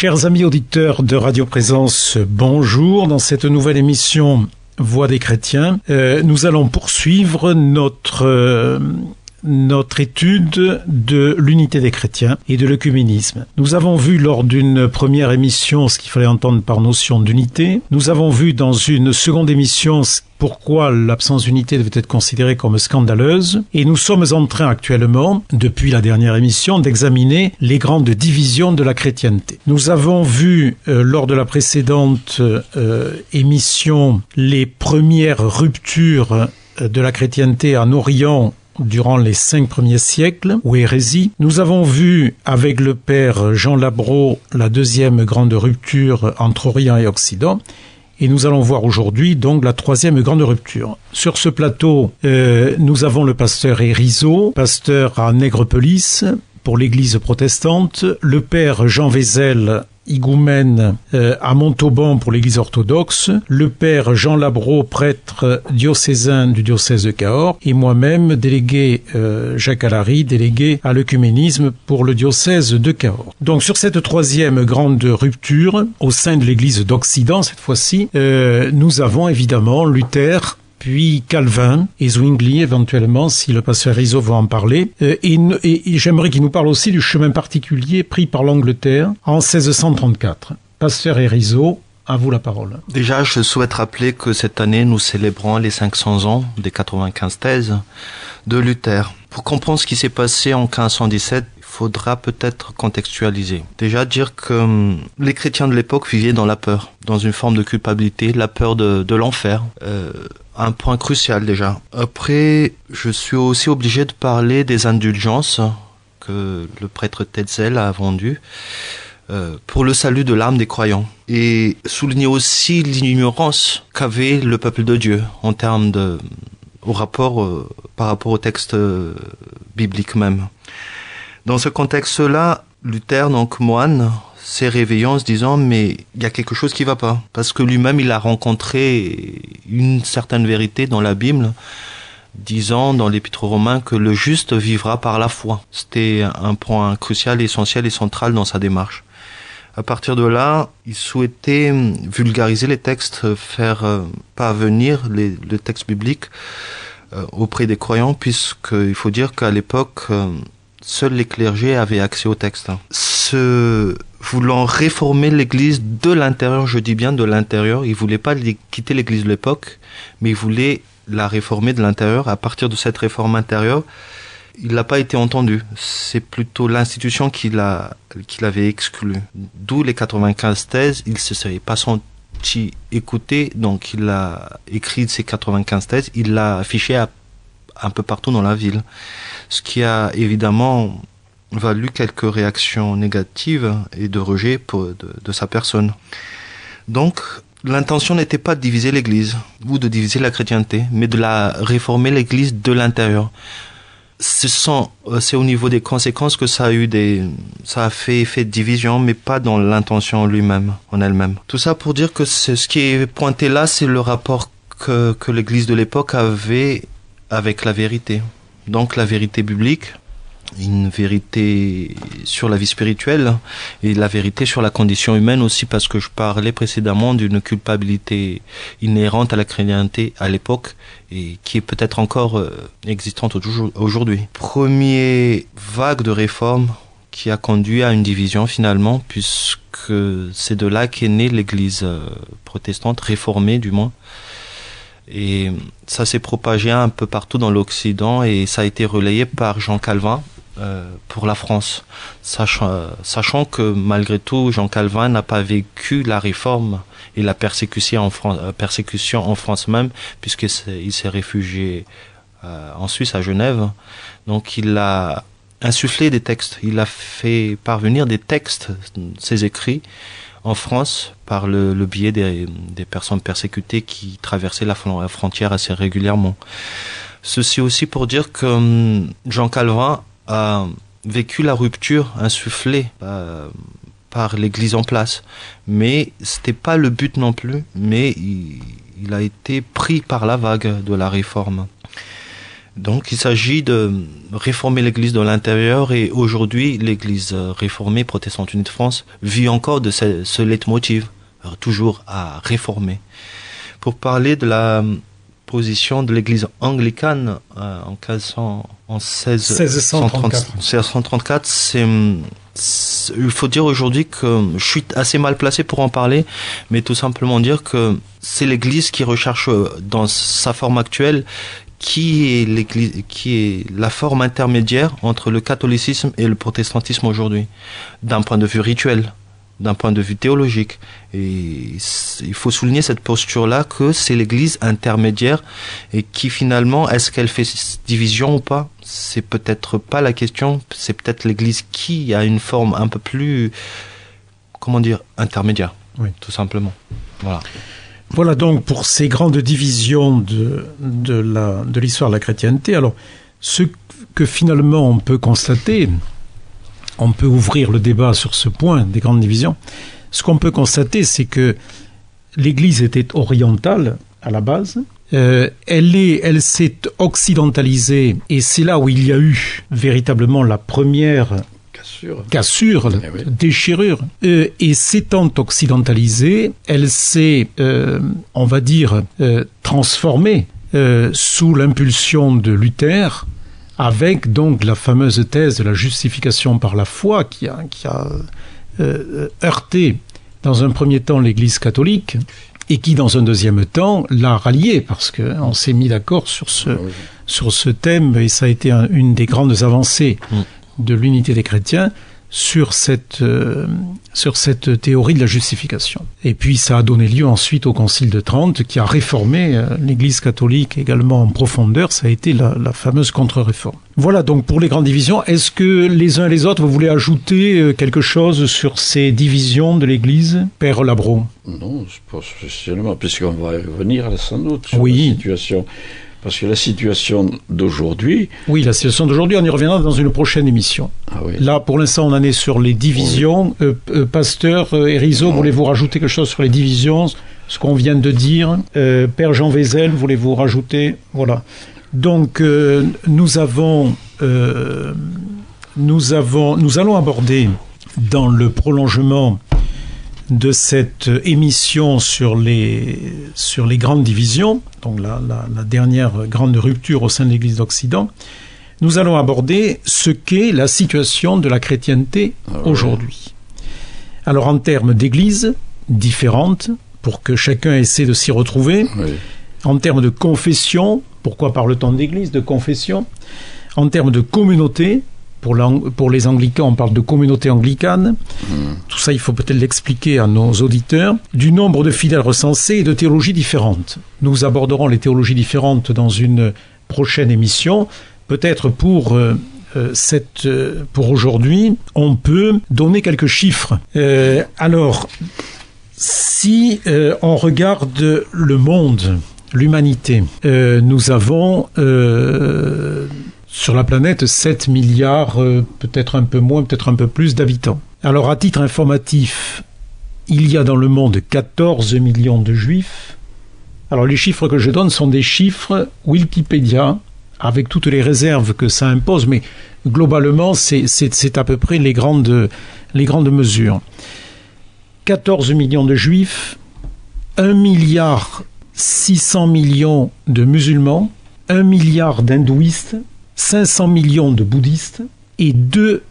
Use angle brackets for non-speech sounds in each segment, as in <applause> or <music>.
Chers amis auditeurs de Radio Présence, bonjour. Dans cette nouvelle émission Voix des chrétiens, euh, nous allons poursuivre notre euh, notre étude de l'unité des chrétiens et de l'œcuménisme. Nous avons vu lors d'une première émission ce qu'il fallait entendre par notion d'unité. Nous avons vu dans une seconde émission pourquoi l'absence d'unité devait être considérée comme scandaleuse. Et nous sommes en train actuellement, depuis la dernière émission, d'examiner les grandes divisions de la chrétienté. Nous avons vu euh, lors de la précédente euh, émission les premières ruptures euh, de la chrétienté en Orient durant les cinq premiers siècles, ou hérésie. Nous avons vu avec le père Jean Labro la deuxième grande rupture entre Orient et Occident. Et nous allons voir aujourd'hui donc la troisième grande rupture. Sur ce plateau, euh, nous avons le pasteur Erizo, pasteur à Nègrepelisse pour l'église protestante, le père Jean Vézel higoumène euh, à Montauban pour l'Église orthodoxe, le père Jean Labro, prêtre diocésain du diocèse de Cahors, et moi-même, délégué euh, Jacques Alary, délégué à l'œcuménisme pour le diocèse de Cahors. Donc sur cette troisième grande rupture, au sein de l'Église d'Occident cette fois-ci, euh, nous avons évidemment Luther, puis Calvin et Zwingli éventuellement, si le pasteur Rizzo va en parler. Euh, et, j'aimerais qu'il nous parle aussi du chemin particulier pris par l'Angleterre en 1634. Pasteur Rizzo, à vous la parole. Déjà, je souhaite rappeler que cette année, nous célébrons les 500 ans des 95 thèses de Luther. Pour comprendre ce qui s'est passé en 1517, il faudra peut-être contextualiser. Déjà dire que hum, les chrétiens de l'époque vivaient dans la peur, dans une forme de culpabilité, la peur de, l'enfer. Euh, point crucial déjà. Après, je suis aussi obligé de parler des indulgences que le prêtre Tetzel a vendues euh, pour le salut de l'âme des croyants et souligner aussi l'ignorance qu'avait le peuple de Dieu en termes de rapport euh, par rapport au texte euh, biblique même. Dans ce contexte-là, Luther, donc moine, s'est réveillé se disant mais il y a quelque chose qui va pas parce que lui-même il a rencontré une certaine vérité dans la Bible disant dans l'épître romain que le juste vivra par la foi. C'était un point crucial, essentiel et central dans sa démarche. À partir de là, il souhaitait vulgariser les textes, faire euh, parvenir les, le texte biblique euh, auprès des croyants, puisqu'il faut dire qu'à l'époque, euh, seuls les clergés avaient accès au texte. Ce voulant réformer l'Église de l'intérieur, je dis bien de l'intérieur, il voulait pas quitter l'Église de l'époque, mais il voulait la réformer de l'intérieur. À partir de cette réforme intérieure, il n'a pas été entendu. C'est plutôt l'institution qui l'a, qui l'avait exclu. D'où les 95 thèses. Il se serait pas senti écouté, donc il a écrit ces 95 thèses. Il l'a affiché un peu partout dans la ville. Ce qui a évidemment valu quelques réactions négatives et de rejet de, sa personne. Donc, l'intention n'était pas de diviser l'Église ou de diviser la chrétienté, mais de la réformer l'Église de l'intérieur. Ce sont, euh, c'est au niveau des conséquences que ça a eu des, ça a fait effet de division, mais pas dans l'intention lui-même, en elle-même. Tout ça pour dire que ce qui est pointé là, c'est le rapport que, que l'Église de l'époque avait avec la vérité. Donc la vérité biblique, une vérité sur la vie spirituelle et la vérité sur la condition humaine aussi parce que je parlais précédemment d'une culpabilité inhérente à la chrétienté à l'époque et qui est peut-être encore euh, existante aujourd'hui. Premier vague de réforme qui a conduit à une division finalement puisque c'est de là qu'est née l'église euh, protestante réformée du moins et ça s'est propagé un peu partout dans l'Occident et ça a été relayé par Jean Calvin pour la France, sachant, sachant que malgré tout, Jean Calvin n'a pas vécu la réforme et la persécution en France, euh, persécution en France même, puisqu'il s'est réfugié euh, en Suisse, à Genève. Donc il a insufflé des textes, il a fait parvenir des textes, ses écrits, en France par le, biais des, des, personnes persécutées qui traversaient la frontière assez régulièrement. Ceci aussi pour dire que hum, Jean Calvin a vécu la rupture insufflée euh, par l'Église en place. Mais c'était pas le but non plus, mais il, a été pris par la vague de la réforme. Donc il s'agit de réformer l'Église de l'intérieur et aujourd'hui l'Église réformée protestante unie de France vit encore de ce, ce leitmotiv, toujours à réformer. Pour parler de la position de l'Église anglicane euh, en, 1500, en 1634, c'est il faut dire aujourd'hui que je suis assez mal placé pour en parler, mais tout simplement dire que c'est l'Église qui recherche dans sa forme actuelle qui est l'église, qui est la forme intermédiaire entre le catholicisme et le protestantisme aujourd'hui, d'un point de vue rituel d'un point de vue théologique. Et il faut souligner cette posture-là que c'est l'Église intermédiaire et qui finalement, est-ce qu'elle fait division ou pas? C'est peut-être pas la question. C'est peut-être l'Église qui a une forme un peu plus, comment dire, intermédiaire. Oui. Tout simplement. Voilà. Voilà donc pour ces grandes divisions de, de, la, de l'histoire de la chrétienté. Alors, ce que finalement on peut constater, on peut ouvrir le débat sur ce point des grandes divisions. Ce qu'on peut constater, c'est que l'Église était orientale à la base. Euh, elle est, elle s'est occidentalisée, et c'est là où il y a eu véritablement la première cassure, cassure eh déchirure. Euh, et s'étant occidentalisée, elle s'est, euh, on va dire, transformée sous l'impulsion de Luther avec donc la fameuse thèse de la justification par la foi qui a, qui a euh, heurté dans un premier temps l'Église catholique et qui dans un deuxième temps l'a rallié parce qu'on s'est mis d'accord sur ce, sur ce thème et ça a été une des grandes avancées mm. de l'unité des chrétiens sur cette, euh, sur cette théorie de la justification. Et puis ça a donné lieu ensuite au Concile de Trente qui a réformé euh, l'Église catholique également en profondeur, ça a été la, la fameuse contre-réforme. Voilà donc pour les grandes divisions. Est-ce que les uns et les autres, vous voulez ajouter euh, quelque chose sur ces divisions de l'Église, Père Labro Non, pas spécialement, puisqu'on va revenir sans doute sur oui. la situation parce que la situation d'aujourd'hui. Oui, la situation d'aujourd'hui, on y reviendra dans une prochaine émission. Ah oui. Là, pour l'instant, on en est sur les divisions. Euh, euh, Pasteur euh, Erizo, voulez-vous rajouter quelque chose sur les divisions Ce qu'on vient de dire? Père Jean Vézel, voulez-vous rajouter? Voilà. Donc, nous avons. nous avons. Nous allons aborder dans le prolongement de cette émission sur les, sur les grandes divisions, donc la, la, dernière grande rupture au sein de l'Église d'Occident, nous allons aborder ce qu'est la situation de la chrétienté ah aujourd'hui. Alors en termes d'églises différentes, pour que chacun essaie de s'y retrouver, en termes de confession, pourquoi parle-t-on d'église, de confession, en termes de communauté, pour, pour, les anglicans, on parle de communauté anglicane. Hmm. Tout ça, il faut peut-être l'expliquer à nos auditeurs. Du nombre de fidèles recensés et de théologies différentes. Nous aborderons les théologies différentes dans une prochaine émission. Peut-être pour euh, euh, cette, euh, pour aujourd'hui, on peut donner quelques chiffres. alors, si on regarde le monde, l'humanité, nous avons sur la planète 7 milliards, euh, peut-être un peu moins, peut-être un peu plus d'habitants. Alors à titre informatif, il y a dans le monde 14 millions de juifs. Alors les chiffres que je donne sont des chiffres Wikipédia, avec toutes les réserves que ça impose, mais globalement c'est à peu près les grandes, les grandes mesures. 14 millions de juifs, 1 milliard 600 millions de musulmans, 1 milliard d'hindouistes, 500 millions de bouddhistes et 2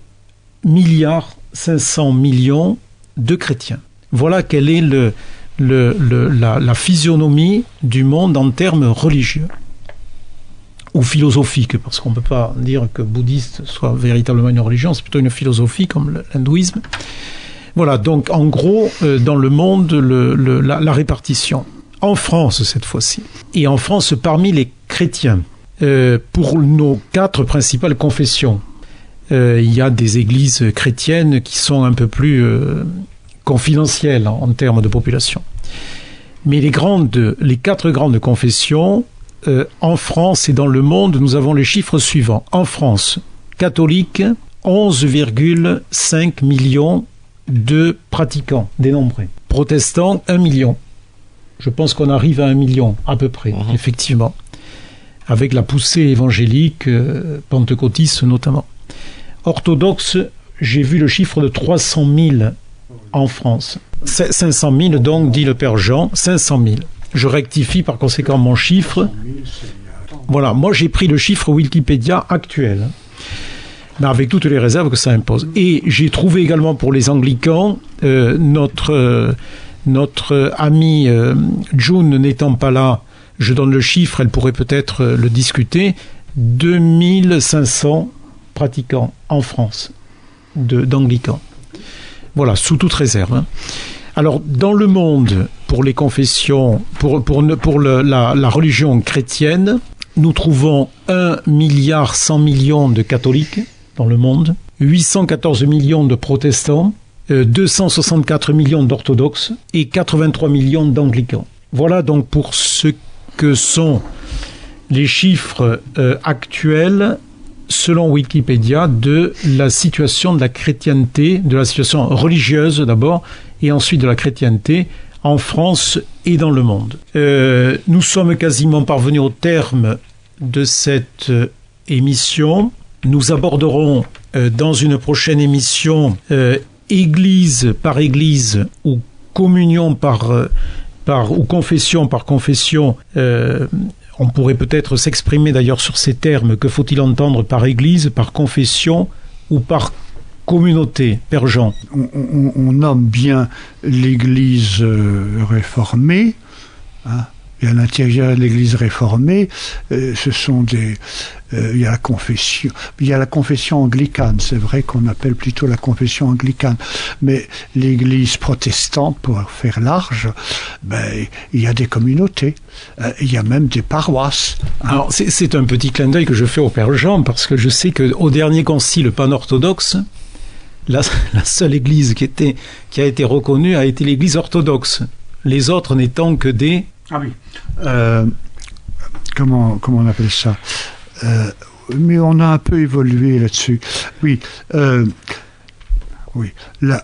milliards 500 millions de chrétiens. Voilà quelle est le, la, physionomie du monde en termes religieux ou philosophiques, parce qu'on ne peut pas dire que bouddhiste soit véritablement une religion, c'est plutôt une philosophie comme l'hindouisme. Voilà, donc en gros, euh, dans le monde, la, la répartition. En France, cette fois-ci. Et en France, parmi les chrétiens, euh, pour nos quatre principales confessions. Euh, il y a des églises chrétiennes qui sont un peu plus euh, confidentielles en, en, termes de population. Mais les, grandes, les quatre grandes confessions, en France et dans le monde, nous avons les chiffres suivants. En France, catholiques, 11,5 millions de pratiquants dénombrés. Protestants, 1 million. Je pense qu'on arrive à 1 million à peu près, mmh. effectivement. Avec la poussée évangélique euh, pentecôtiste notamment. Orthodoxe, j'ai vu le chiffre de 300 000 en France. 500 000 donc, dit le Père Jean, 500 000. Je rectifie par conséquent mon chiffre. Voilà, moi j'ai pris le chiffre Wikipédia actuel, avec toutes les réserves que ça impose. Et j'ai trouvé également pour les anglicans, euh, notre, euh, ami June n'étant pas là, je donne le chiffre, elle pourrait peut-être le discuter, 2500 pratiquants en France d'anglicans. Voilà, sous toute réserve. Hein. Alors, dans le monde, pour les confessions, pour, la, religion chrétienne, nous trouvons 1 milliard 100 millions de catholiques dans le monde, 814 millions de protestants, 264 euh, millions d'orthodoxes et 83 millions d'anglicans. Voilà donc pour ce que sont les chiffres euh, actuels selon Wikipédia, de la situation de la chrétienté, de la situation religieuse d'abord, et ensuite de la chrétienté en France et dans le monde. Euh, nous sommes quasiment parvenus au terme de cette euh, émission. Nous aborderons dans une prochaine émission Église par Église ou communion par, par ou confession par confession on pourrait peut-être s'exprimer d'ailleurs sur ces termes. Que faut-il entendre par Église, par confession ou par communauté, Père Jean on, nomme bien l'Église euh, réformée. Hein, et à l'intérieur de l'Église réformée, euh, ce sont des, euh, il y a la confession, il y a la confession anglicane. C'est vrai qu'on appelle plutôt la confession anglicane, mais l'Église protestante, pour faire large, ben, il y a des communautés, euh, il y a même des paroisses. Hein. Alors c'est un petit clin d'œil que je fais au Père Jean parce que je sais que au dernier concile pan-orthodoxe, la, <laughs> seule Église qui a été reconnue a été l'Église orthodoxe. Les autres n'étant que des ah oui. Euh, comment, comment on appelle ça? Euh, Mais on a un peu évolué là-dessus. Oui. Euh, oui. Là,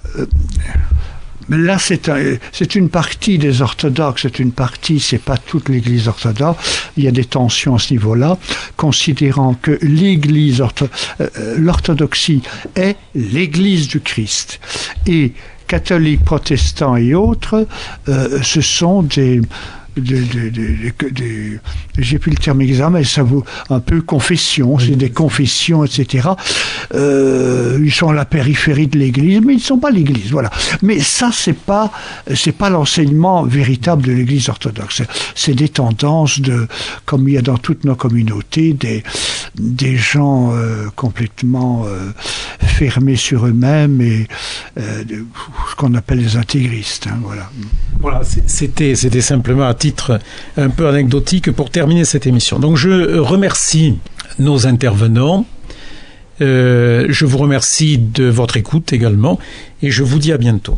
mais là, c'est un, une partie des orthodoxes, c'est une partie, c'est pas toute l'Église orthodoxe. Il y a des tensions à ce niveau-là, considérant que l'Église, l'orthodoxie est l'Église du Christ. Et catholiques, protestants et autres, ce sont des j'ai plus le terme exact, mais ça vaut un peu confession, c'est des confessions, etc. Euh, ils sont à la périphérie de l'Église, mais ils ne sont pas l'Église, voilà. Mais ça, c'est pas, c'est pas l'enseignement véritable de l'Église orthodoxe. C'est des tendances de, comme il y a dans toutes nos communautés, des, des gens euh, complètement euh, fermés sur eux-mêmes et euh, ce qu'on appelle les intégristes. Hein, voilà. C'était, c'était simplement titre un peu anecdotique pour terminer cette émission. Donc je remercie nos intervenants. Je vous remercie de votre écoute également et je vous dis à bientôt.